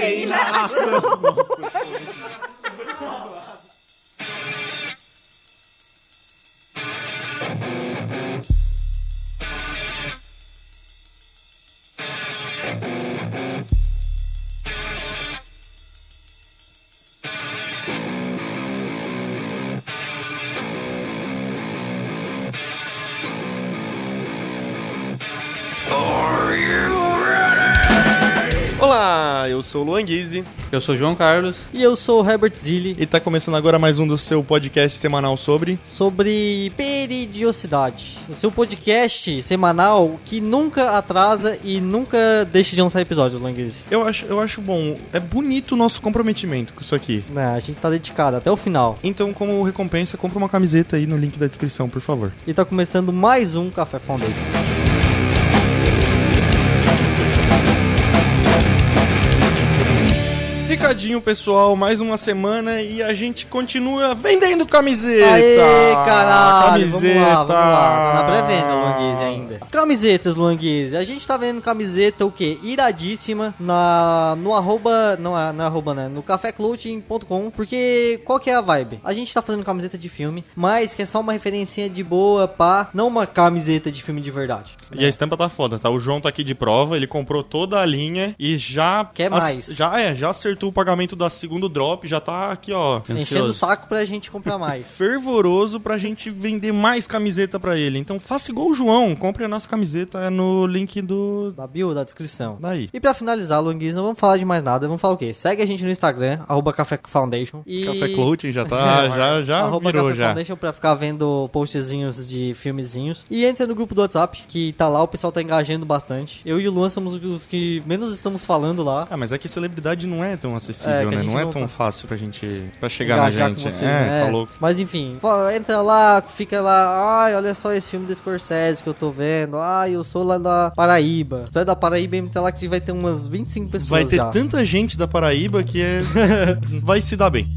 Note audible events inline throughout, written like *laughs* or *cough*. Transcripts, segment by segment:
que hilas. *laughs* sou o Luan Guizzi Eu sou João Carlos. E eu sou o Herbert Zilli, e tá começando agora mais um do seu podcast semanal sobre. sobre peridiosidade. O seu podcast semanal que nunca atrasa e nunca deixa de lançar episódios, Languise. Eu acho, eu acho bom, é bonito o nosso comprometimento com isso aqui. Né, a gente tá dedicado até o final. Então, como recompensa, compra uma camiseta aí no link da descrição, por favor. E tá começando mais um Café Foundation. Recadinho, pessoal, mais uma semana e a gente continua vendendo camiseta. Aê, caralho! Camiseta. Vamos lá, vamos lá. Tá na pré-venda, Luanguise, ainda. Camisetas, Luanguise. A gente tá vendo camiseta, o quê? Iradíssima na, no arroba, não é, não é arroba, né? No caféclothing.com, porque qual que é a vibe? A gente tá fazendo camiseta de filme, mas que é só uma referencinha de boa, pá, não uma camiseta de filme de verdade. E a estampa tá foda, tá? O João tá aqui de prova, ele comprou toda a linha e já. Quer mais. Já é, já acertou o pagamento da segundo drop, já tá aqui, ó. Enchendo o saco pra gente comprar *laughs* mais. fervoroso pra gente vender mais camiseta pra ele. Então faça igual o João, compre a nossa camiseta no link do. da bio, da descrição. Daí. E pra finalizar, Luanguise, não vamos falar de mais nada, vamos falar o quê? Segue a gente no Instagram, arroba Café Foundation. E... Café Clothing já tá, *laughs* já, já arroba virou Café já. Foundation pra ficar vendo postzinhos de filmezinhos. E entra no grupo do WhatsApp, que tá lá, o pessoal tá engajando bastante. Eu e o Luan somos os que menos estamos falando lá. Ah, mas é que celebridade não é tão É, acessível, a né? Não é tão tá- fácil pra gente. pra chegar na engajar gente. com vocês, é, né? tá louco. Mas enfim, entra lá, fica lá, ai, olha só esse filme do Scorsese que eu tô vendo. Ai, eu sou lá da Paraíba. Tu é da Paraíba, entra lá que vai ter umas 25 pessoas Vai ter já. tanta gente da Paraíba que é. *laughs* vai se dar bem.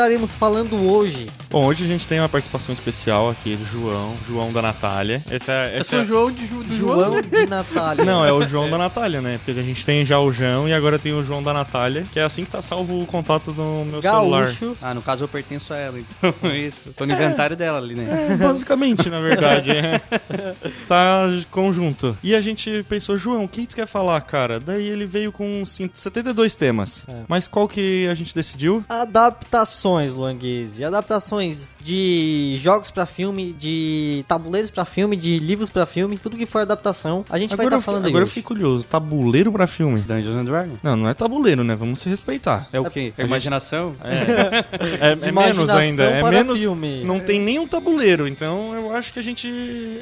Estaremos falando hoje? Bom, hoje a gente tem uma participação especial aqui do João, João da Natália. Esse é, Eu esse sou é- o João de Ju- do João. João de Natália. Não, é o João da Natália, né? Porque a gente tem já o João e agora tem o João da Natália, que é assim que tá salvo o contato no meu celular. Gaúcho. Ah, no caso eu pertenço a ela, então *laughs* isso. Tô no inventário dela ali, né? Basicamente, na verdade. é. Tá conjunto. E a gente pensou, João, o que tu quer falar, cara? Daí ele veio com cin- 72 temas. É. Mas qual que a gente decidiu? Adaptações, Luanguese. Adaptações de jogos pra filme, de tabuleiros pra filme, de livros pra filme, tudo que for adaptação. A gente vai agora estar eu fiquei- falando aí agora eu fiquei curioso. Tabuleiro pra filme? Dungeons and Dragons. Não, não é tabuleiro, né? Vamos se respeitar. É o quê? Gente- Imaginação? É, De *laughs* é menos ainda. É para menos. filme. Não tem nenhum tabuleiro, então eu acho que a gente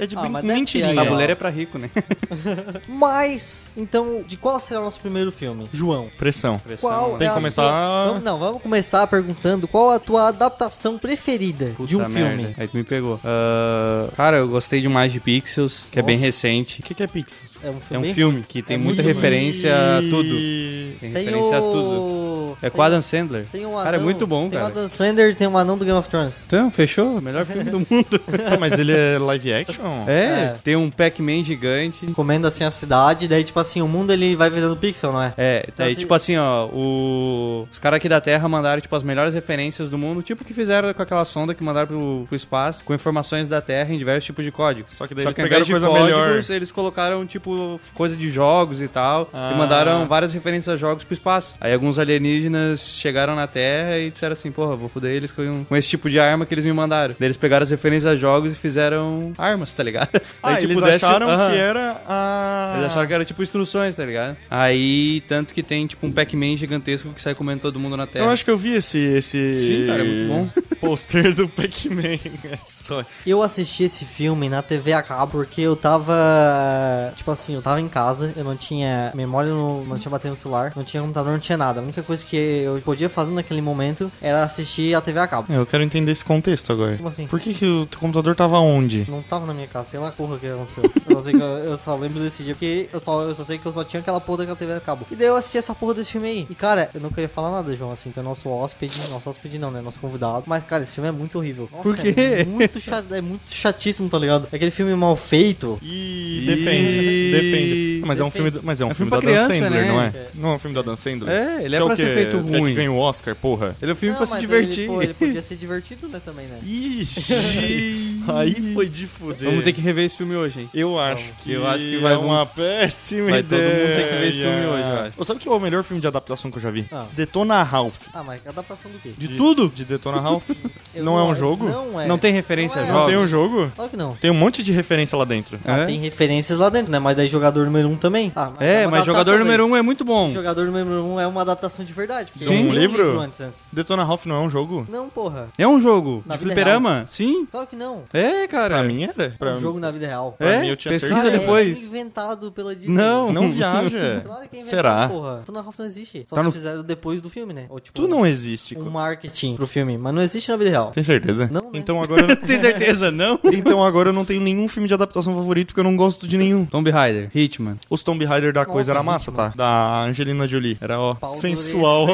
é de Ah, mentirinha. Tabuleiro é pra rico, né? *laughs* Mas, então, de qual será o nosso primeiro filme? João. Pressão. Qual Tem é que a começar- tua- Vamos, não, vamos começar perguntando qual a tua adaptação preferida de um Puta filme. merda. Aí tu me pegou. Ah, cara, eu gostei demais de Pixels, que é bem Nossa. recente. O que, que é Pixels? É um É filme. um bem- filme que tem É muita referência a tudo. Tem Tem referência a tudo. É com Adam Sandler. Tem um Cara, é anão- muito bom, tem cara. Tem o Adam Slender tem um anão do Game of Thrones. Então, fechou? Melhor *laughs* filme do mundo. Ah, mas ele é live action? É, É. tem um Pac-Man gigante. Comendo assim a cidade, daí tipo assim, o mundo ele vai virando pixel, não é? É, daí, assim- tipo assim, ó, o... os caras aqui da Terra mandaram, tipo, as melhores referências do mundo, tipo o que fizeram com aquela sonda que mandaram pro, pro espaço, com informações da Terra em diversos tipos de códigos. Só que daí Só eles que pegaram de coisa códigos, melhor. eles colocaram, tipo, coisa de jogos e tal, Ah. e mandaram várias referências a jogos pro espaço. Aí alguns alienígenas chegaram na Terra e disseram assim, porra, vou foder eles com, com esse tipo de arma que eles me mandaram. Daí eles pegaram as referências a jogos e fizeram armas, tá ligado? *laughs* Ah, Daí, eles desce- acharam que era a... Eles acharam que era tipo instruções, tá ligado? Aí, tanto que tem tipo um Pac-Man gigantesco que sai comendo todo mundo na Terra. Eu acho que eu vi esse... esse... Sim, cara, é muito bom. *laughs* Pôster do Pac-Man. É só. Eu assisti esse filme na TV a cabo porque eu tava. Tipo assim, eu tava em casa, eu não tinha memória, no- não tinha bateria no celular, não tinha computador, não tinha nada. A única coisa que eu podia fazer naquele momento era assistir a TV a cabo. Eu quero entender esse contexto agora. Como assim? Por que, que o teu computador tava onde? Não tava na minha casa, sei lá porra que aconteceu. Eu só, sei que eu, eu só lembro desse dia porque eu só, eu só sei que eu só tinha aquela porra daquela TV a cabo. E daí eu assisti essa porra desse filme aí. E cara, eu não queria falar nada, João, assim, então nosso hóspede, nosso hóspede não, né? Nosso convidado. Mas, cara, esse filme é muito horrível. Nossa, Por quê? É muito, cha- é muito chatíssimo, tá ligado? É aquele filme mal feito. E E- defende, defende. Mas é um filme, do- mas é um É filme, filme da pra Dan criança, Sandler, né? não é? É. Não é um filme da Dan Sandler? É, ele Que é pra ser feito É que ruim. ganha o Oscar, porra. Ele é um filme Não, pra se divertir. Ele, pô, ele podia ser divertido, né, também, né? Ixi, *laughs* aí foi de fuder. Vamos ter que rever esse filme hoje, hein? Eu acho que eu acho que vai- é uma péssima vai todo ideia. mundo ter que ver esse filme hoje, eu acho. Ô, Sabe que é o melhor filme de adaptação que eu já vi? Ah. Detona Ralph. Ah, mas adaptação do quê? De tudo? De Detona Ralph? *laughs* Eu não é um jogo? Não é. Não tem referência Não a é. Não jogos? tem um jogo? Claro que não. Tem um monte de referência lá dentro. É? Ah, tem referências lá dentro, né? Mas daí jogador número um também. Ah, É, uma mas jogador número daí. um é muito bom. Jogador número um é uma adaptação de verdade. porque De um eu li o livro? antes, antes. Detona Ralph não é um jogo? Não, porra. É um jogo Na de vida fliperama? Sim. Claro que não. É, cara. Pra mim era. É Pra um jogo na vida real. pra É? mim eu tinha Pesquisa certeza. Cara, depois. É inventado pela Disney. Não. Não viaja. *laughs* Claro que é inventado, Será? porra. Tona Ralph não existe. Só Tá se no- fizeram depois do filme, né? Ou, tipo, Tu não existe. um marketing pro filme. Mas não existe na vida real. Tem certeza? Não, né? Então agora, *laughs* Tem certeza, não? *laughs* então agora eu não tenho nenhum filme de adaptação favorito porque eu não gosto de nenhum. Tomb Raider, Hitman. Os Tomb Raider da coisa era massa, Hitman. tá? Da Angelina Jolie. Era, ó, Pau sensual.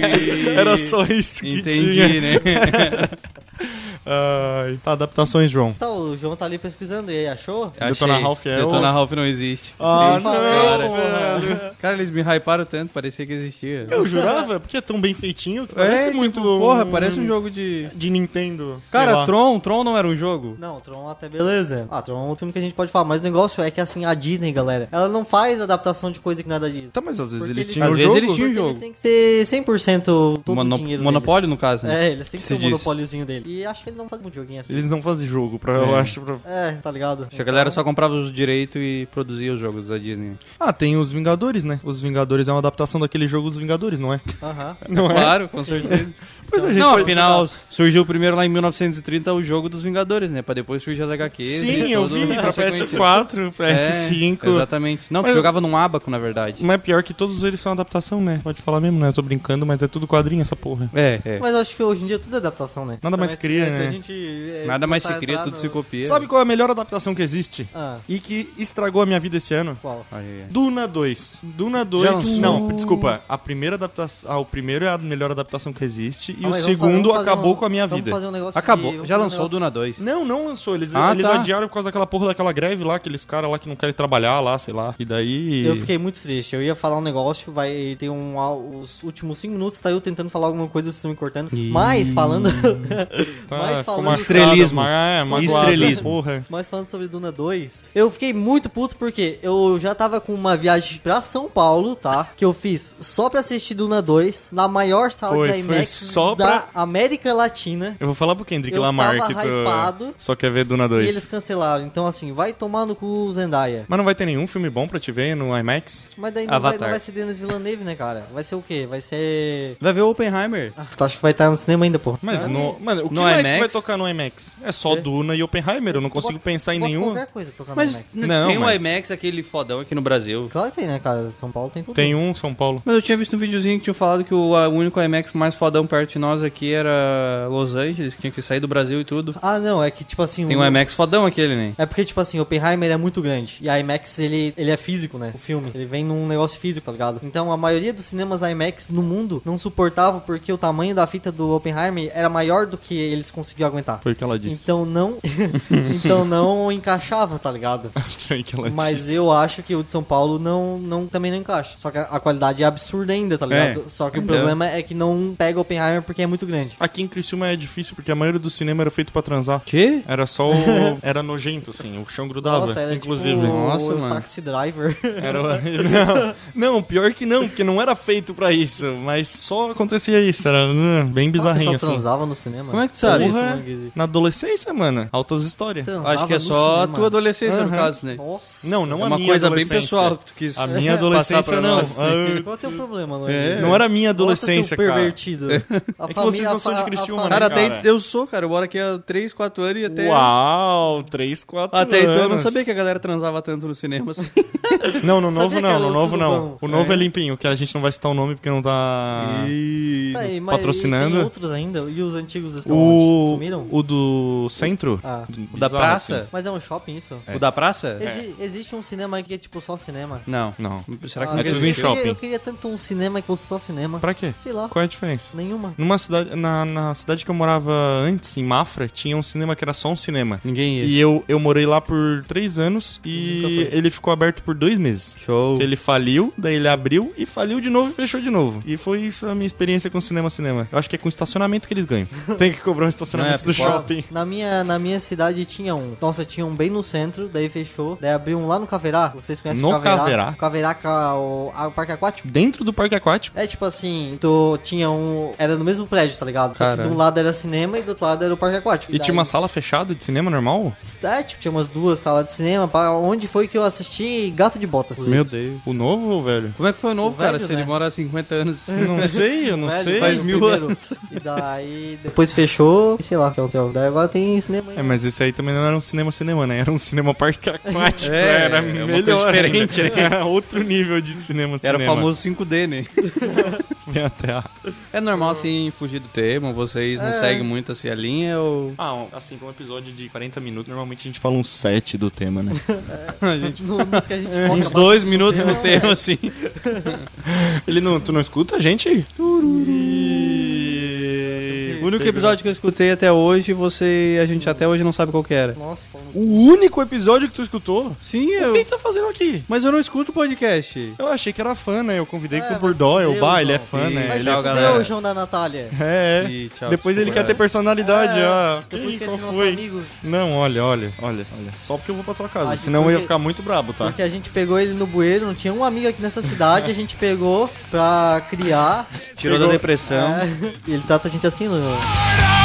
*laughs* era só isso que Entendi, tinha. né? Ai, tá, adaptações, João. Tá, o João tá ali pesquisando e aí, achou? Detona. Ralph é Detona o- Ralph não existe. Ah, Triste, não, cara. velho. Cara, eles me hyparam tanto, parecia que existia. Eu jurava, porque é tão bem feitinho que É, parece tipo, muito... Porra, parece um jogo de... De Nintendo. Cara, lá. Tron, Tron não era um jogo? Não, Tron até beleza. Ah, Tron é um filme que a gente pode falar, mas o negócio é que assim, a Disney, galera, ela não faz adaptação de coisa que não é da Disney. Tá, mas às vezes eles eles- tinham Às o vezes jogo. eles tinham- jogo. eles têm que ser 100% todo Mono- o dinheiro monopólio, deles. no caso, né? É, eles têm que Se ter o diz. monopóliozinho dele. E acho que ele não faz muito joguinho assim. Eles não fazem jogo, pra, eu É. acho. Pra... É, tá ligado? Acho que a galera só comprava os direitos e produzia os jogos da Disney. Ah, tem os Vingadores, né? Os Vingadores é uma adaptação daquele jogo Os Vingadores, não é? Aham. Não Claro, com certeza. *laughs* Pois a gente Não, afinal, surgiu primeiro lá em 1930 o jogo dos Vingadores, né? Pra depois surgir as HQs. Sim, eu vi pra sequente. PS4, PS5. É, exatamente. Não, Mas- jogava num abaco, na verdade. Mas pior que todos eles são adaptação, né? Pode falar mesmo, né? Eu tô brincando, mas é tudo quadrinho essa porra. É, é. Mas acho que hoje em dia tudo é adaptação, né? Nada mais cria, se né? a gente, é, Nada mais se cria, tudo no- se copia. Sabe qual é a melhor adaptação que existe? Ah, E que estragou a minha vida esse ano? qual? Ai. Duna 2. Duna 2. Já lançou? Não, desculpa. A primeira adaptação. Ah, o primeiro é a melhor adaptação que existe. E Ah, o segundo fazer- acabou um- com a minha vamos vida. fazer um negócio Acabou. Já um lançou o Duna 2. Não, não lançou. Eles, Ah, eles tá. adiaram por causa daquela porra daquela greve lá, aqueles caras lá que não querem trabalhar lá, sei lá. E daí. Eu fiquei muito triste. Eu ia falar um negócio, vai ter um. Os últimos 5 minutos tá eu tentando falar alguma coisa, vocês estão me cortando. Ih. Mas falando. Tá, *laughs* mas falando. Estrelismo. É, magoado, estrelismo. Porra. Mas falando sobre Duna 2, eu fiquei muito puto porque eu já tava com uma viagem pra São Paulo, tá? Que eu fiz só pra assistir Duna 2 na maior sala Foi, de foi IMAX só da pra- América Latina. Eu vou falar pro Kendrick Eu Lamar tava que tu hypado. só quer ver Duna 2. E eles cancelaram. Então, assim, vai tomar no cu Zendaya. Mas não vai ter nenhum filme bom pra te ver no IMAX? Mas daí não vai, não vai ser Denis Villeneuve, né, cara? Vai ser o quê? Vai ser. Vai ver o Oppenheimer. Ah, tu acha que vai estar no cinema ainda, pô? Mas Ah, no, mano, o que No mais que IMAX? vai tocar no IMAX? É só É. Duna e Oppenheimer. Eu não consigo Bota- pensar em nenhum. qualquer coisa tocar no Mas IMAX. Não, tem o mas- IMAX, aquele fodão aqui no Brasil. Claro que tem, né, cara? São Paulo tem tudo. Tem um São Paulo. Mas eu tinha visto um videozinho que tinha falado que o único IMAX mais fodão perto de nós aqui era Los Angeles, que tinha que sair do Brasil e tudo. Ah, não, é que tipo assim. Tem o- um IMAX fodão aquele, né? É porque, tipo assim, Oppenheimer é muito grande. E a IMAX, ele, ele é físico, né? O filme. Ele vem num negócio físico, tá ligado? Então, a maioria dos cinemas IMAX no mundo não suportava porque o tamanho da fita do Oppenheimer era maior do que eles conseguiam aguentar. Foi o que ela disse. Então não. *laughs* então não encaixava, tá ligado? *laughs* Foi o que ela Mas disse. eu acho que o de São Paulo não, não, também não encaixa. Só que a, a qualidade é absurda ainda, tá ligado? É. Só que o Então. problema é que não pega Oppenheimer porque é muito grande. Aqui em Criciúma é difícil porque a maioria do cinema era feito pra transar. Que? Era só o... *laughs* Era nojento, assim. O chão grudava, Nossa, era inclusive. tipo Nossa, o mano. Taxi Driver. *laughs* Era... *laughs* não, não, pior que não, porque não era feito pra isso. Mas só acontecia isso. Era hum, bem bizarrinho, assim. transava no cinema. Como é que tu sabe? Porra, Manguise. na adolescência, mano. Altas histórias. Transava Acho que é no só a tua adolescência, no Aham. caso, né? Nossa. Não, não é a uma minha coisa bem pessoal que tu quis A minha adolescência não. nós. Qual é o teu problema, Luiz? É. Não era minha Nossa, adolescência, seu cara. pervertido. A que vocês não são de Criciúma, família- né, Cara, cara? até eu sou, cara. Eu moro aqui há 3, 4 anos e até... Uau, 3, 4 Até anos. então eu não sabia que a galera transava tanto no cinema assim. *laughs* Não, no novo não, no novo não. O novo é. É. limpinho, que a gente não vai citar o nome porque não tá E... Tá aí, mas patrocinando. Tem outros ainda? E os antigos estão onde? o, Sumiram? o do centro. Ah. O da Bizarro, praça? assim. Mas é um shopping isso? O da praça? Exi- Existe um cinema aí que é tipo só cinema? Não. Não. Será que Ah, não é tudo eu em shopping. Eu queria tanto um cinema que fosse só cinema. Pra quê? Sei lá. Qual é a diferença? Nenhuma. Numa cidade, na, na cidade que eu morava antes, em Mafra, tinha um cinema que era só um cinema. Ninguém ia. E eu, eu morei lá por três anos e ele ficou aberto por dois meses. Show. Que ele faliu, daí ele abriu e faliu de novo e fechou de novo. E foi isso a minha experiência com cinema cinema. Eu acho que é com estacionamento que eles ganham. *laughs* Tem que cobrar um estacionamento é, do shopping. Na minha, na minha cidade tinha um. Nossa, tinha um bem no centro, daí fechou. Daí abriu um lá no Caverá. Vocês conhecem No o Caverá? Caverá? O Caverá, ca- o, o parque aquático? Dentro do parque aquático. É tipo assim, tu tinha um. Era no mesmo prédio, tá ligado? Só que de um lado era cinema e do outro lado era o parque aquático. E tinha daí- uma sala fechada de cinema normal? É, tipo, tinha umas duas salas de cinema. Pra onde foi que eu assisti Gato de Botas? Meu Deus. O novo, velho? Como é que foi o novo, O cara? velho, Se né? ele mora há 50 anos. *laughs* Eu não sei, eu não Velho, sei. faz o mil primeiro. anos. E daí depois fechou. E sei lá o que aconteceu. Daí agora tem cinema aí. É, mas esse aí também não era um cinema cinema, né? Era um cinema parque aquático. *laughs* É, era é uma melhor. coisa diferente, ainda. Era outro nível de cinema Era cinema. o famoso 5D, né? *laughs* Tem até a... É normal, assim, fugir do tema? Vocês não É. seguem muito, assim, a linha ou... Ah, assim, com um episódio de 40 minutos, normalmente a gente fala uns 7 do tema, né? A *laughs* gente... No, nos que a gente *laughs* foca Uns bastante dois no minutos no *laughs* tema. assim. Ele não, tu não escuta a gente? O único episódio que eu escutei até hoje, você... A gente até hoje não sabe qual que era. Nossa, como- O único episódio que tu escutou? Sim, O eu... que tu tá fazendo aqui? Mas eu não escuto podcast. Eu achei que era fã, né? Eu convidei É, o Burdol, se o fuder, Bah, ele é fã, né? Mas Ele é... Tchau, galera. o João da Natália. *laughs* É, é. E tchau, Depois ele desculpa, quer ter personalidade, É, ó. Depois Ih, que qual nosso foi? amigo. Não, olha, olha, olha, olha. Só porque eu vou pra tua casa, Ah, senão eu ia porque- ficar muito brabo, tá? Porque a gente pegou ele no bueiro, não tinha um amigo aqui nessa cidade, a gente pegou pra criar. Tirou da depressão. É, e *laughs* ele trata a gente assim, no... Florida!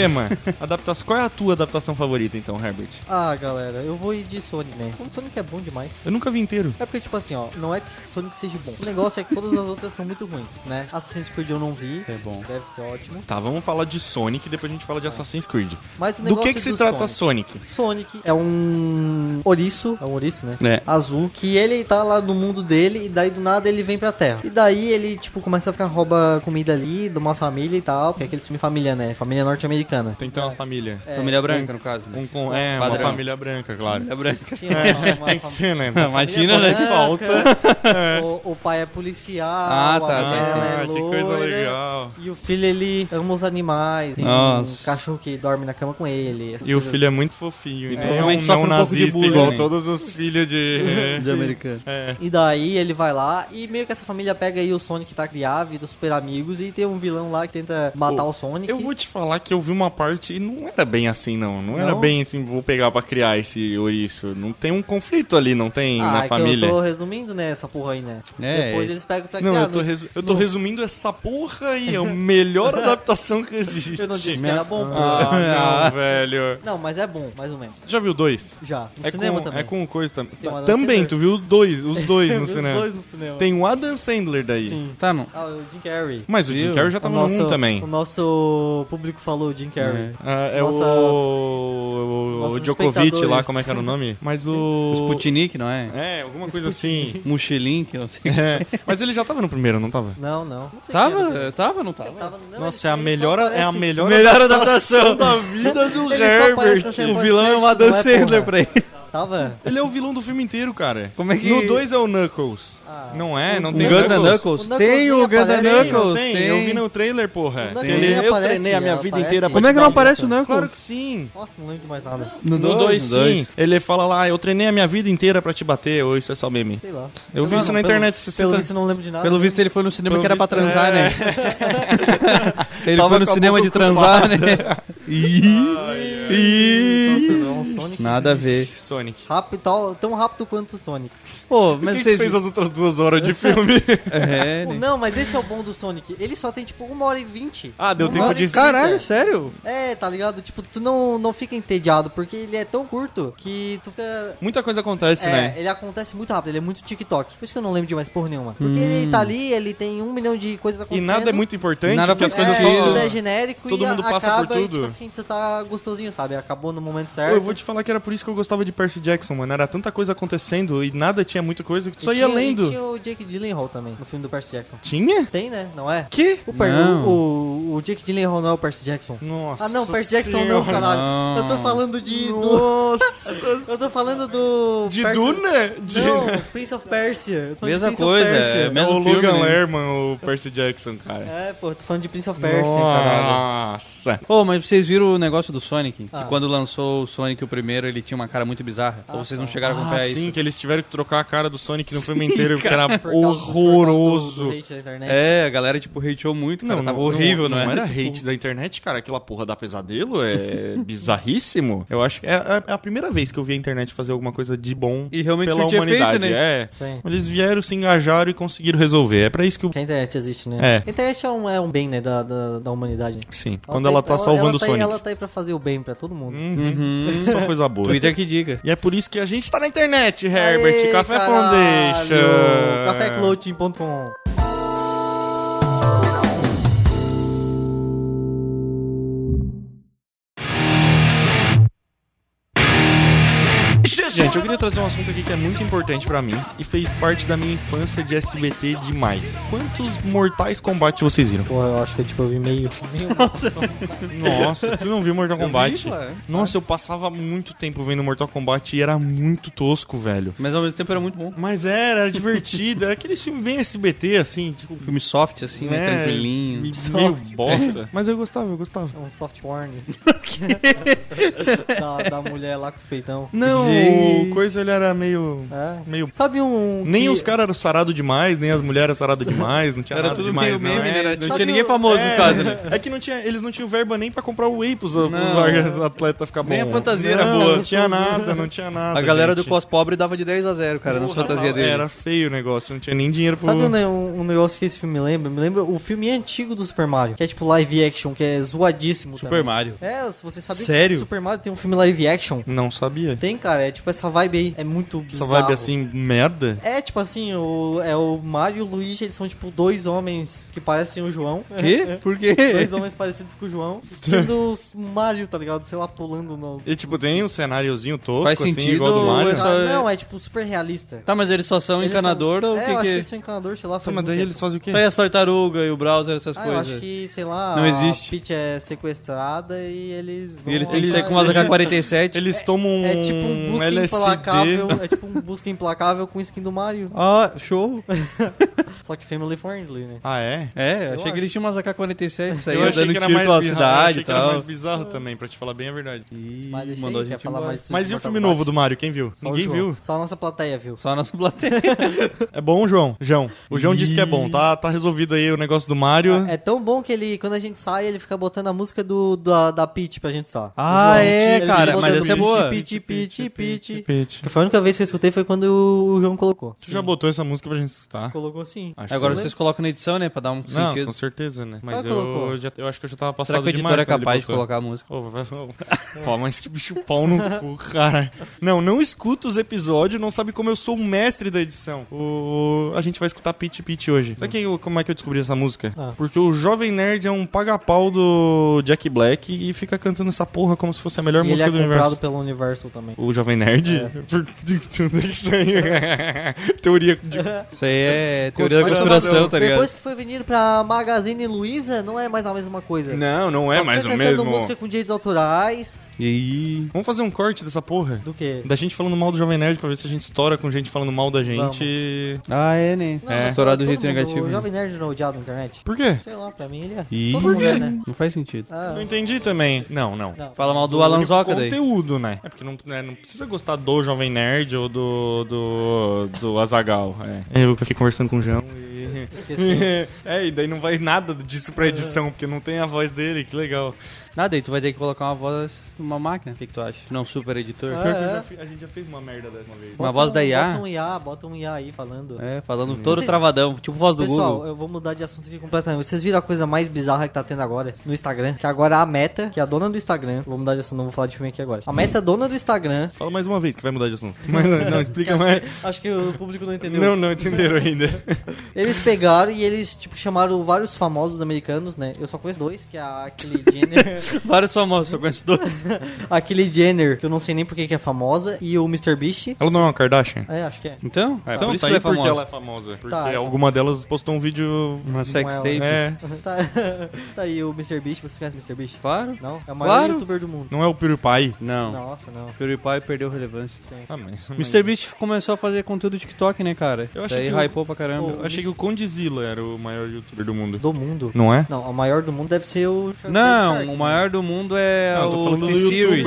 Tema, adaptação. Qual é a tua adaptação favorita, então, Herbert? Ah, galera, eu vou ir de Sonic, né? O Sonic é bom demais. Eu nunca vi inteiro. É porque, tipo assim, ó, não é que Sonic seja bom. O negócio é que todas as outras são muito ruins, né? Assassin's Creed eu não vi. É bom. Deve ser ótimo. Tá, vamos falar de Sonic e depois a gente fala de Assassin's Creed. Mas o Do negócio que que se do trata Sonic. Sonic? Sonic é um ouriço, é um ouriço, né? É. Azul, que ele tá lá no mundo dele e daí do nada ele vem pra Terra. E daí ele, tipo, começa a ficar rouba comida ali de uma família e tal, porque é aquele filme família, né? Família norte-americana. Tem que ter uma família. É, Família branca, no caso. Um com, é, uma Padrão. família branca, claro. Família branca. Sim, uma, uma, Tem que ser, né? Imagina, né? falta. O, o pai é policial, Ah, tá, tá. é Ah, que coisa loira, legal. E o filho, ele ama os animais. Tem um Nossa. cachorro que dorme na cama com ele. E o filho é muito fofinho. E não é um provavelmente não um nazista bullying, igual né? todos os filhos *laughs* de... De americano. É. E daí ele vai lá e meio que essa família pega aí o Sonic pra criar, vira os super amigos e tem um vilão lá que tenta matar o Sonic. Eu vou te falar que eu vi uma parte e não era bem assim, não. Não, era Não? bem assim, vou pegar pra criar esse ouriço. Não tem um conflito ali, não tem ah, na é família. eu tô resumindo, né, essa porra aí, né? É, Depois é. eles pegam pra Não, criar. eu tô, no- resu- eu tô resumindo essa porra aí. É a melhor *laughs* adaptação que existe. Eu não disse que era bom, pô. Ah, não, velho. Não, mas é bom, mais ou menos. Já viu dois? Já. No É cinema com, também. é com coisa também. Tem o Adam Também, Sandler. tu viu dois, os *laughs* dois no Os cinema. dois no cinema. Tem o Adam Sandler daí. Sim. Tá, não. Ah, o Jim Carrey. Mas o Jim Viu? Carrey já O tava nosso, no um também. O nosso público falou Jim Carrey. Ah, é Nossa- o, o Nossos Djokovic lá, como é que era o nome? Mas o... O Sputnik, não é? É, alguma coisa assim. Eu não sei. É. Mas ele já tava no primeiro, não tava? Não, não. não sei quem era. Tava? Tava, não tava? Tava- não, Nossa, é a melhor, é a melhor, Melhor adaptação da vida do Herbert. O vilão é o pós-crédito, Adam é, Sandler pra ele. Tava? Ele é o vilão do filme inteiro, cara. Como é que- No 2 é o Knuckles. Ah. não é? Não O tem Ganda Knuckles? Knuckles? O Knuckles Tem o Ganda aparece. Tem, Knuckles, tem? tem. Eu vi no trailer, porra. O Knuckles Ele- eu aparece, treinei a minha vida aparece. inteira pra Como é que não aparece o Knuckles? Claro que sim. Nossa, não lembro de mais nada. No No 2, no sim. Ele fala lá, eu treinei a minha vida inteira pra te bater, ou isso é só meme. Sei lá. Eu vi isso não, na internet. Pelo tá- visto, eu não lembro de nada. Pelo visto, ele foi no cinema Pelo que era pra transar, é. né? *laughs* ele Tava foi no cinema de transar, né? Nossa, Ih, não, um Sonic. Nada a ver. Sonic. Rápido, tal- tão rápido quanto o Sonic. Pô, mas que vocês... fez as outras duas horas de *laughs* filme? É, Pô, né? Não, mas esse é o bom do Sonic. Ele só tem tipo uma hora e vinte. ah, deu tempo e de... Caralho, sério? É, tá ligado? Tipo, tu não, não fica entediado, porque ele é tão curto que tu fica. Muita coisa acontece, É, né? ele acontece muito rápido, ele é muito TikTok. Por isso que eu não lembro de mais porra nenhuma. Porque ele tá ali, ele tem um milhão de coisas E acontecendo. nada é muito importante, Nada porque as faz coisas é, só... tudo é genérico todo e mundo passa por acaba e, tudo. tipo assim, tu tá gostosinho, sabe? Acabou no momento Pô, certo. eu vou te falar que era por isso que eu gostava de Percy Jackson, mano. Era tanta coisa acontecendo e nada tinha muita coisa que tu só ia tinha- lendo. E tinha o Jake Gyllenhaal também, no filme do Percy Jackson. Tinha? Tem, né? Não é? Que? O, per- Não. o, o, Jake Gyllenhaal não é o Percy Jackson. Nossa Ah, não, Percy Jackson não, caralho. Não. Eu tô falando de... Do, Nossa. *laughs* eu tô falando do... De Percy- Duna? De... Não, Prince of Persia. Mesma Prince coisa, Persia. é É mesmo o filme, Logan né? Lerman, o Percy Jackson, cara. É, pô, tô falando de Prince of Persia, caralho. Nossa. Pô, mas vocês viram o negócio do Sonic? Ah. Que quando lançou o Sonic o primeiro, ele tinha uma cara muito bizarra? Ou vocês não chegaram a Ah, acompanhar sim, isso? que eles tiveram que trocar a cara do Sonic no filme *laughs* inteiro, porque era Por do- horroroso. do. É, a galera, tipo, hateou muito, cara. tava horrível, não, né? não era *laughs* hate da internet, cara. Aquela porra da pesadelo é *laughs* bizarríssimo. Eu acho que é a, é a primeira vez que eu vi a internet fazer alguma coisa de bom E realmente pela humanidade. efeito, né? É. Sim. Eles vieram, se engajaram e conseguiram resolver. É pra isso que o. Que a internet existe, né? É. A internet é um, é um bem, né, da, da, da humanidade. Sim, Ela quando ela tá salvando ela o tá, Ela tá aí pra fazer o bem pra todo mundo. Uhum. Só coisa boa. Twitter que diga. E é por isso que a gente tá na internet, Herbert. Aê, Café caralho! Foundation. Caféclothing.com Gente, eu queria trazer um assunto aqui que é muito importante pra mim e fez parte da minha infância de SBT demais. Quantos Mortais Kombat vocês viram? Pô, eu acho que tipo, eu vi meio. meio *laughs* Nossa, tu não viu Mortal Kombat? vi, ué. Nossa, eu passava muito tempo vendo Mortal Kombat e era muito tosco, velho. Mas ao mesmo tempo era muito bom. Mas era, era divertido. Era aqueles filmes bem SBT, assim, tipo, Filme soft, assim, né? né, Tranquilinho. me- Meio bosta. Mas eu gostava, eu gostava. um soft porn. *laughs* da, da mulher lá com os peitão. Não, Gente. O coisa ele era meio. É. meio. Sabe um. Nem que- os caras eram sarados demais, nem as mulheres eram saradas *laughs* demais, não tinha Era nada tudo demais, meio não. meme, É, né? Não Sabe tinha ninguém o- famoso é, no caso, né? É que não tinha, eles não tinham verba nem pra comprar o whey pros, pros Não. atletas ficar bom. Nem a fantasia não, era boa. Não tinha nada, não tinha nada. A galera do gente. cos pobre dava de 10 a 0, cara, nas fantasias dele. Era feio o negócio, não tinha nem dinheiro pro... Sabe um, um, negócio que esse filme me lembra? Me lembra o filme antigo do Super Mario, que é tipo live action, que é zoadíssimo. Super também. Mario. É, se você sabia Sério? que Super Mario tem um filme live action? Não sabia. Tem, cara, é tipo essa vibe aí. É muito Essa bizarro. vibe assim, merda. É tipo assim, o, é o Mario e o Luigi, eles são tipo dois homens que parecem o João. Quê? *laughs* Por quê? Dois homens parecidos com o João. Sendo o *laughs* Mario, tá ligado? Sei lá, pulando no. E tipo, tem um cenáriozinho tosco, Faz assim, sentido igual do Mario. é só- Ah, não, é tipo super realista. Tá, mas eles só são Eles encanador são... ou o é, que eu acho que... que eles são encanador, sei lá. Tá, mas daí tempo. eles fazem o quê? Tá aí as tartarugas e o browser, essas Ah, eu coisas. acho que, sei lá, Não a existe. Peach é sequestrada e eles vão E eles têm que sair com umas AK-47. Eles tomam um É tipo um LSD. implacável. É tipo um busca implacável com skin do Mario. Ah, show. *laughs* *laughs* Só que family friendly, né? Ah, é? É, Eu achei acho. que eles tinham umas AK-47 Eu saíam achei dando que era tiro mais pela bizarro, eu cidade achei e que era tal. mais bizarro também, pra te falar bem a verdade. Ih, Mas deixa mandou a gente falar mais sobre Mas e o filme Kombat? novo do Mario, quem viu? Só Ninguém viu. Só a nossa plateia viu. Só a nossa plateia. *laughs* É bom, João? João. O João disse que é bom. Tá, tá resolvido aí o negócio do Mario. É tão bom que ele, quando a gente sai, ele fica botando a música do, da, da Peach pra gente estar. Ah, é, Ele cara, mas essa é boa. Peach, Peach, Peach. Pete. Que foi a única vez que eu escutei foi quando o João colocou. Tu já botou essa música pra gente escutar? Colocou sim. Acho Agora que- vocês colocam na edição, né? Pra dar um Não, sentido. com certeza, né? Mas Ah, colocou. eu, já, eu acho que eu já tava passado Será que o editor é ele capaz de colocar a música? Ô, vai- vai- *laughs* Pô, mas que bicho pau no cu, cara. Não, não escuta os episódios, não sabe como eu sou o mestre da edição. O... A gente vai escutar Pit Pit hoje. Sabe quem eu- como é que eu descobri essa música? Ah. Porque o Jovem Nerd é um paga-pau do Jack Black e fica cantando essa porra como se fosse a melhor E ele música é do comprado universo. pelo Universal também. O Jovem Nerd? É. *laughs* Por... Tudo isso aí. *laughs* Teoria de Isso aí é teoria Teoria da conspiração, tá ligado? Depois que foi vendido pra Magazine Luiza, não é mais a mesma coisa. Não, não é mais o mesmo. música com direitos autorais. E aí... Vamos fazer um corte dessa porra? Do que? Da gente falando mal do Jovem Nerd pra ver se a gente estoura com gente falando mal da gente. Ah, é, né? Não, é. do todo jeito mundo- negativo. O Jovem Nerd não é odiado na internet? Por quê? Sei lá, pra mim ele é. Ih, Todo mundo é, né? Não faz sentido. Ah, Não entendi também. Não, não. não. Fala mal do Alan Zoca daí. conteúdo, né? É porque não, né, não precisa gostar do Jovem Nerd ou do. do. do Azagal. É. Eu fiquei conversando com o E. Esqueci. *laughs* é, e daí não vai nada disso pra edição, porque não tem a voz dele, que legal. Nada, aí tu vai ter que colocar uma voz numa máquina. O que, que tu acha? Não, super editor. Pior que eu é. já fi- a gente já fez uma merda dessa vez. Uma voz da IA? Bota um IA, bota um IA aí falando. É, falando todo Vocês- travadão, tipo voz do Pessoal, Google. eu vou mudar de assunto aqui completamente. Vocês viram a coisa mais bizarra que tá tendo agora no Instagram? Que agora a Meta, que é a dona do Instagram, vou mudar de assunto, não vou falar de filme aqui agora. A Meta, dona do Instagram. Fala mais uma vez que vai mudar de assunto. *laughs* Mas não, não, explica mais. Acho que o público não entendeu. Não, não entenderam ainda. *laughs* Eles pegaram e eles, tipo, chamaram vários famosos americanos, né? Eu só conheço dois, que é a Kylie Jenner. *laughs* Vários famosos, só conheço dois. *laughs* a Kylie Jenner, que eu não sei nem por que que é famosa, e o Mr. Beast. Ela não é uma Kardashian? É, acho que é. Então, É, por então isso tá que aí ela é porque famosa. ela é famosa. Porque Tá. alguma delas postou um vídeo. Uma sex ela. tape. É. *laughs* Tá, tá aí o Mr. Beast, vocês conhecem o Mr. Beast? Claro. Não? É o maior Claro. youtuber do mundo. Não é o PewDiePie? Não. Nossa, não. PewDiePie perdeu relevância. Sim. Ah, mas. Mr. Beast começou a fazer conteúdo TikTok, né, cara? Eu achei Daí que o- hypou pra caramba. Eu achei que o Condzilla era o maior youtuber do mundo. Do mundo. Não é? Não, o maior do mundo deve ser o Não, o né? Maior do mundo é Não, eu tô o falando do T-Series.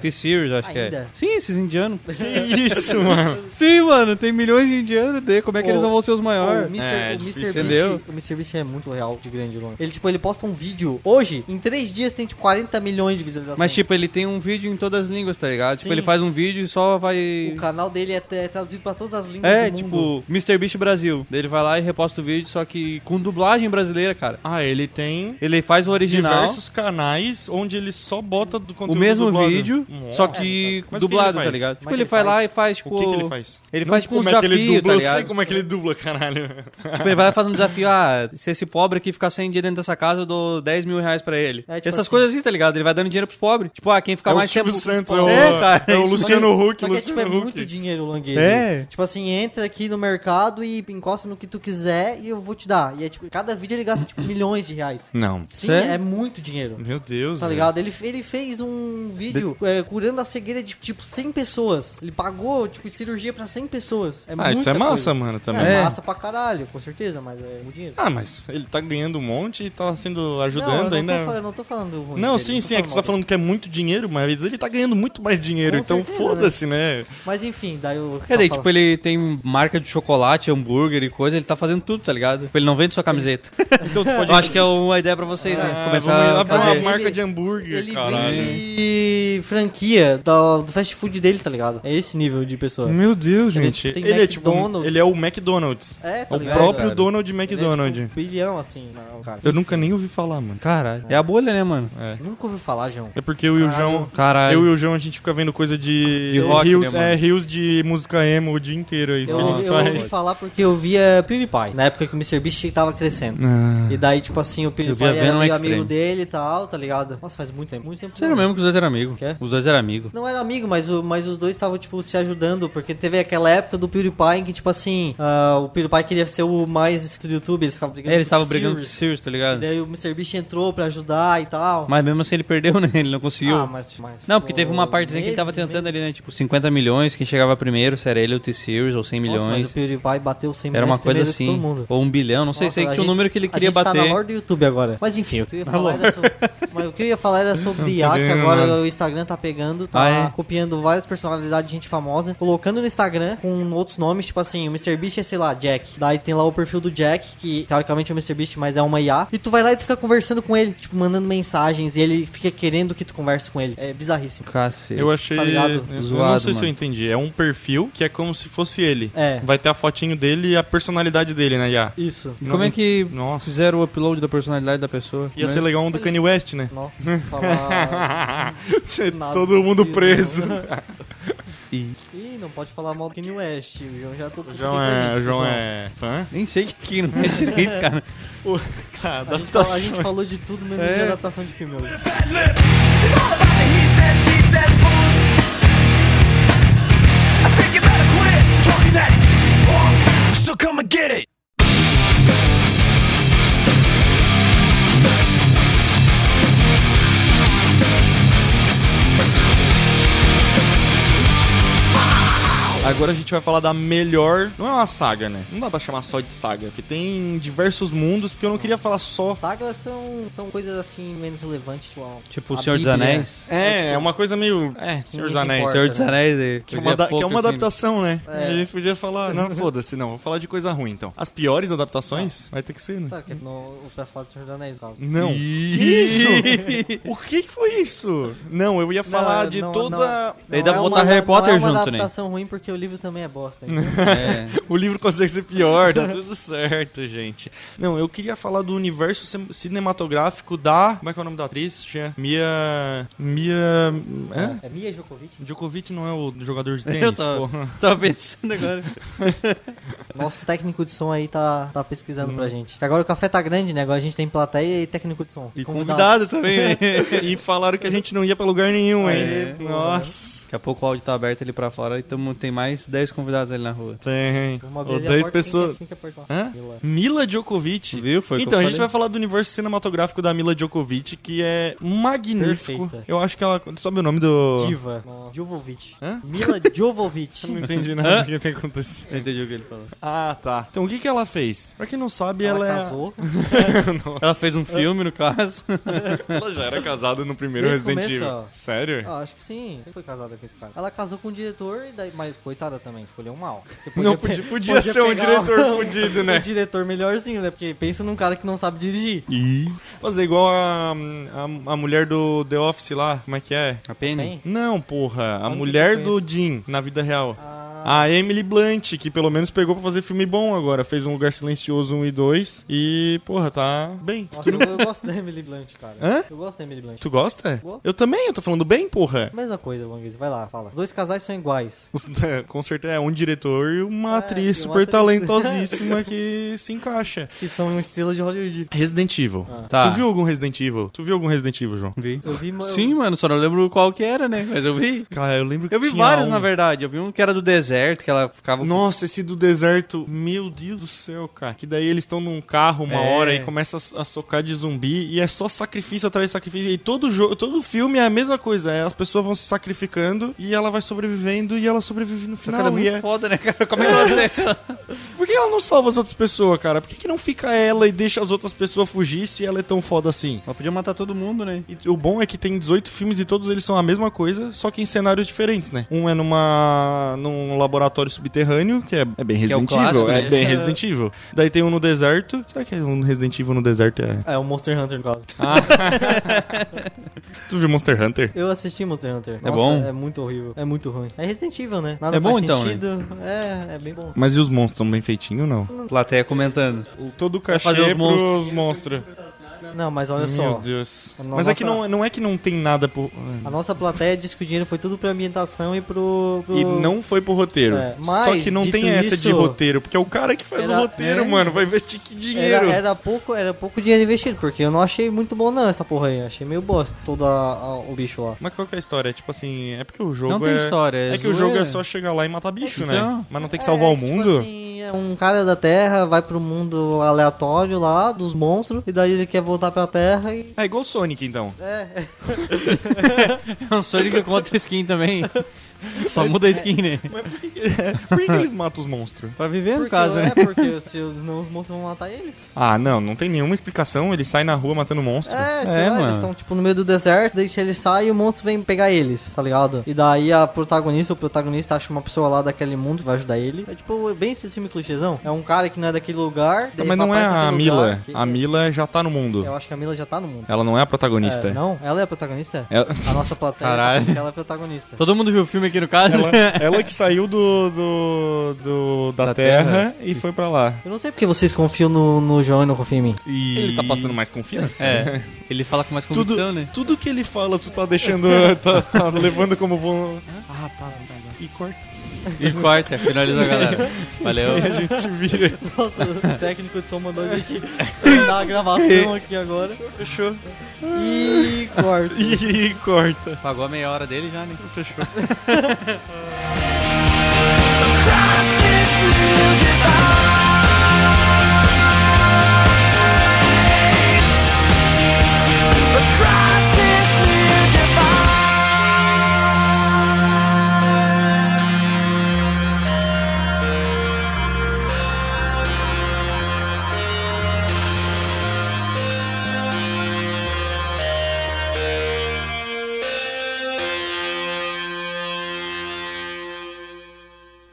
T-Series, acho que é. Ainda? Sim, esses indianos. *laughs* Que *laughs* isso, mano. Sim, mano, tem milhões de indianos, daí como é que Ô, eles não vão ser os maiores? o Mr. É, o Mr. Entendeu? o Mr. Beast é muito real de grande longe. Ele, tipo, ele posta um vídeo hoje, em três dias tem, tipo, 40 milhões de visualizações. Mas, tipo, ele tem um vídeo em todas as línguas, tá ligado? Sim. Tipo, ele faz um vídeo e só vai... O canal dele é, é traduzido pra todas as línguas É, do tipo, mundo. Mr. Beast Brasil. Ele vai lá e reposta o vídeo, só que com dublagem brasileira, cara. Ah, ele tem Ele faz o original, diversos canais onde ele só bota do o conteúdo mesmo dublado. vídeo, Nossa. só que Mas o que dublado, ele tá faz? ligado? Tipo, ele ele vai faz- lá e faz, tipo... O que, que ele faz? Ele Não faz, tipo, um como é que ele desafio, dubla, tá eu ligado? sei como é que ele dubla, caralho. Tipo, ele vai lá fazer um desafio, ah, se esse pobre aqui ficar 100 dias dentro dessa casa, eu dou 10 mil reais pra ele. É, tipo Essas assim. coisas assim, tá ligado? Ele vai dando dinheiro pros pobres. Tipo, ah, quem ficar é o mais tempo... Santos, É, é o, cara, é o Luciano Huck, Só que é, tipo, é Luciano muito Huck. dinheiro, Languese. É. Tipo assim, entra aqui no mercado e encosta no que tu quiser e eu vou te dar. E é tipo, cada vídeo ele gasta, tipo, milhões de reais. Não. Sim, é muito dinheiro. Meu Deus, Tá velho. ligado? Ele, ele fez um vídeo é, curando a cegueira de, tipo, 100 pessoas. Ele pagou, tipo, cirurgia pra 100 pessoas. É Ah, isso é massa, coisa. mano, também. É, É. massa pra caralho, com certeza, mas é muito dinheiro. Ah, mas ele tá ganhando um monte e tá sendo não, eu ajudando não ainda. Tô, falando- eu não tô falando ruim Não, dele, sim, tô sim, é que você tá falando que é muito dinheiro, mas ele tá ganhando muito mais dinheiro, Com então certeza, foda-se, né? dele. Mas enfim, daí eu... É, daí, tipo, ele tem marca de chocolate, hambúrguer e coisa, ele tá fazendo tudo, tá ligado? Tipo, ele não vende só camiseta. *laughs* Então tu pode... Eu acho que é uma ideia pra vocês, né? Ah, Começar a fazer. uma marca de hambúrguer, Ele caralho. vende franquia do, do fast food dele, tá ligado? É esse nível de pessoa. Meu Deus, Ele, gente. tem Ele é tipo, McDonald's. ele é o McDonald's. É, tá o ligado? próprio cara? Donald Ele é, McDonald. tipo, bilhão, assim, não, cara. Eu nunca nem ouvi falar, mano. Caralho. É a bolha, né, mano? É. Nunca ouvi falar, João. É porque eu e o. João. Caralho. Eu e o João, a gente fica vendo coisa de. De rock, rios, né, mano? É, rios de música emo o dia inteiro. É isso Eu, que a ouvi- gente eu ouvi faz. falar porque eu via PewDiePie, na época que o MrBeast tava crescendo. Ah. E daí, tipo assim, o PewDiePie era amigo dele e tal, tá ligado? Nossa, faz muito tempo, muito tempo. Sério mesmo que os dois eram amigos. Quê? Os dois eram amigos. Não era amigo, mas, o, mas os dois estavam, tipo, se ajudando, porque teve aquela época do PewDiePie em que, tipo assim, ah, o PewDiePie queria ser o mais inscrito do YouTube, eles ficavam brigando É, eles estavam brigando com o Sirius. Tá E ligado? daí o MrBeast entrou pra ajudar e tal. Mas mesmo assim ele perdeu, *laughs* né? Ele não conseguiu. Ah, mas, mas Não, porque teve uma partezinha que ele tava meses, tentando meses. ali, né? Tipo, 50 milhões, quem chegava primeiro, se era ele ou o T-Series, ou 100 Nossa, mas milhões. o PewDiePie bateu 100 Era uma coisa assim. Ou um bilhão, não sei, Nossa, sei a que o gente- número que ele a queria gente tá bater. na hora do YouTube agora. Mas enfim, *laughs* o que eu ia falar era sobre, mas o que eu ia falar era sobre *laughs* IA, que agora o Instagram tá pegando, tá Ah, é? copiando várias personalidades de gente famosa, colocando no Instagram com outros nomes, tipo assim, o MrBeast é, sei lá, Jack. Daí tem lá o perfil do Jack, que teoricamente é o MrBeast, mas é uma IA. E tu vai lá e tu fica conversando com ele, tipo, mandando mensagens, e ele fica querendo que tu converse com ele. É bizarríssimo. Cacete. Eu achei. Tá ligado? eu não sei se eu mano. entendi. É um perfil que é como se fosse ele. É. Vai ter a fotinho dele e a personalidade dele, né, Iá? Isso. E Como é que Nossa. fizeram o upload da personalidade da pessoa? Ia né? ser legal um do Eles- Kanye West, né? Nossa, falar. *laughs* *laughs* *laughs* Todo mundo preso. E... Ih, não pode falar mal do Kanye West. O João já tô O João é, o João é fã? Nem sei que que não é direito, cara. *laughs* Tá, A gente, fala- a gente falou de tudo menos de É. adaptação de filme hoje. So come and get it. Agora a gente vai falar da melhor. Não é uma saga, né? Não dá pra chamar só de saga, porque tem diversos mundos, porque eu não queria falar só. Sagas são, são coisas assim menos relevantes, tipo, Tipo o Senhor dos Bíblia. Anéis. É, é uma coisa meio. É, Senhor dos Anéis. Senhor dos Anéis. é, Que é, uma, da- que é uma assim. adaptação, né? É. A gente podia falar. Não, foda-se, não. Vou falar de coisa ruim, então. As piores adaptações? Vai ter que ser, né? Tá, que é no, pra falar do Senhor dos Anéis, no caso. Não. Que isso? *laughs* o que que foi isso? Não, eu ia falar Não, de não, toda. não. Daí dá pra é botar Harry Potter não é uma junto, né? adaptação ruim porque o livro também é bosta. *laughs* entendeu? É. O livro consegue ser pior, tá *laughs* tudo certo, gente. Não, eu queria falar do universo cin- cinematográfico da. Como é que é o nome da atriz? Mia. Mia. É? É Mia Djokovic? Djokovic não é o jogador de tênis? Eu tava, porra. tava pensando agora. *laughs* Nosso técnico de som aí tá, tá pesquisando pra gente. Que agora o café tá grande, né? Agora a gente tem plateia e técnico de som. E Convidado também, né? E falaram que a gente não ia pra lugar nenhum, hein? É, Nossa. Daqui a pouco o áudio tá aberto ali pra fora e tamo, tem mais 10 convidados ali na rua. Tem. Ou ali a 10 porta, pessoas. Quem quem? Hã? Mila. Mila Djokovic. Viu? Foi então, a gente vai falar do universo cinematográfico da Mila Djokovic, que é magnífico. Perfeita. Eu acho que ela. Sabe o nome do. Diva. Jovovic. Hã? Mila Jovovic. Não entendi nada do que tem acontecido. Eu entendi o que ele falou. Ah, tá. Então, o que, que ela fez? Pra quem não sabe, ela, Ela é. casou. *laughs* *laughs* Ela fez um filme, no caso. *laughs* Ela já era casada no primeiro Desde Resident começo, Evil. ó. Sério? Ah, acho que sim. Ele foi casada com esse cara. Ela casou com o diretor, e daí, mas coitada também, escolheu um mal. Porque não, pe- podia, podia ser um diretor fudido, *laughs* Um né? diretor melhorzinho, né? Porque pensa num cara que não sabe dirigir. E fazer igual a, a, a mulher do The Office lá, como é que é? A Penny? Não, porra, a Onde mulher do Jim na vida real. Ah, A Emily Blunt, que pelo menos pegou pra fazer filme bom agora. Fez Um Lugar Silencioso 1 e 2. E, porra, tá bem. nossa, eu, eu gosto da Emily Blunt, cara. Hã? Eu gosto da Emily Blunt. Tu gosta? Gosto. Eu também, eu tô falando bem, porra. Mesma coisa, Longuiz. Vai lá, fala. Dois casais são iguais. *laughs* Com certeza é um diretor e uma É, atriz uma super atriz. talentosíssima *laughs* que se encaixa. Que são estrelas de Hollywood. Resident Evil. Tá. Tu viu algum Resident Evil? Tu viu algum Resident Evil, João? Vi. Eu vi... eu- Sim, mano, só não lembro qual que era, né? Mas eu vi. Cara, eu lembro que Eu vi tinha vários, um- na verdade. Eu vi um que era do deserto, que ela ficava... Nossa, esse do deserto, meu Deus do céu, cara. Que daí eles estão num carro uma É. hora e começa a, socar de zumbi e é só sacrifício atrás de sacrifício. E todo jogo, todo filme é a mesma coisa. É, as pessoas vão se sacrificando e ela vai sobrevivendo e ela sobrevive no final. ela é muito é- foda, né, cara? Como é que ela *laughs* tem? Por que ela não salva as outras pessoas, cara? Por que, que não fica ela e deixa as outras pessoas fugir se ela é tão foda assim? Ela podia matar todo mundo, né? E o bom é que tem 18 filmes e todos eles são a mesma coisa, só que em cenários diferentes, né? Um é numa num laboratório subterrâneo, que é, é bem Que é o Resident clássico, Evil, é né? bem Resident Evil. Daí tem um no deserto. Será que é um Resident Evil no deserto é... É o Monster Hunter, no caso. *laughs* Tu viu Monster Hunter? Eu assisti Monster Hunter. É bom? É muito horrível. É muito ruim. É Resident Evil, né? Nada É bom faz então, né? sentido. É, é bem bom. Mas e os monstros são bem feitinhos ou não? Plateia comentando. Todo o cachê os pros monstros. Não, mas olha Meu só. Deus. A Mas é que não, não é que não tem nada por... A nossa plateia disse que o dinheiro foi tudo pra ambientação e pro. pro- E não foi pro roteiro. É, Só mas, que não tem essa de isso, roteiro, porque é o cara que faz era- o roteiro, é. mano. Vai investir que dinheiro. Era, era, pouco, era pouco dinheiro investido, porque eu não achei muito bom, não, essa porra aí. Achei meio bosta. Todo a- a- o bicho lá. Mas qual que é a história? É tipo assim, é porque o jogo Não tem é... história, é É que o jogo é só chegar lá e matar bicho, né? Então. Mas não tem que salvar o É, tipo mundo? assim, é um cara da Terra vai pro mundo aleatório lá, dos monstros, e daí ele quer voltar pra Terra e. É igual o Sonic, então. É, *laughs* É um Sonic contra skin também. Só muda a skin, né? Mas por que, que- por que que eles matam os monstros? Pra viver, no porque, caso, é né? porque se não os monstros vão matar eles. *laughs* Ah, não, não tem nenhuma explicação. Ele sai na rua matando monstro. É, sei É, lá, mano. eles estão tipo no meio do deserto, daí se ele sai, o monstro vem pegar eles, tá ligado? E daí a protagonista, o protagonista acha uma pessoa lá daquele mundo que vai ajudar ele. É tipo, é bem esse filme clichêzão. É um cara que não é daquele lugar. Daí mas não é aparece a naquele Mila. lugar que- A Mila já tá no mundo. Eu acho que a Mila já tá no mundo. Ela não é a protagonista. É, não, ela é a protagonista? Ela, A nossa plateia Caralho. tá- ela é a protagonista. Todo mundo viu o filme aqui no caso? ela, *laughs* ela que saiu do, do, do- da, Da terra, Terra. e foi pra lá. Eu não sei porque vocês confiam no, no João e não confiam em mim. E... Ele tá passando mais confiança. É, *laughs* ele fala com mais Tudo, convicção, né? tudo que ele fala, tu tá deixando. *laughs* tá, tá levando como vão. Ah, tá, tá, tá. E corta. E corta, finaliza a galera. Valeu. *laughs* A gente se vira. Nossa, o técnico de som mandou a gente *laughs* terminar a gravação aqui agora. Fechou. E corta. *laughs* E corta. Pagou a meia hora dele já, né? Fechou.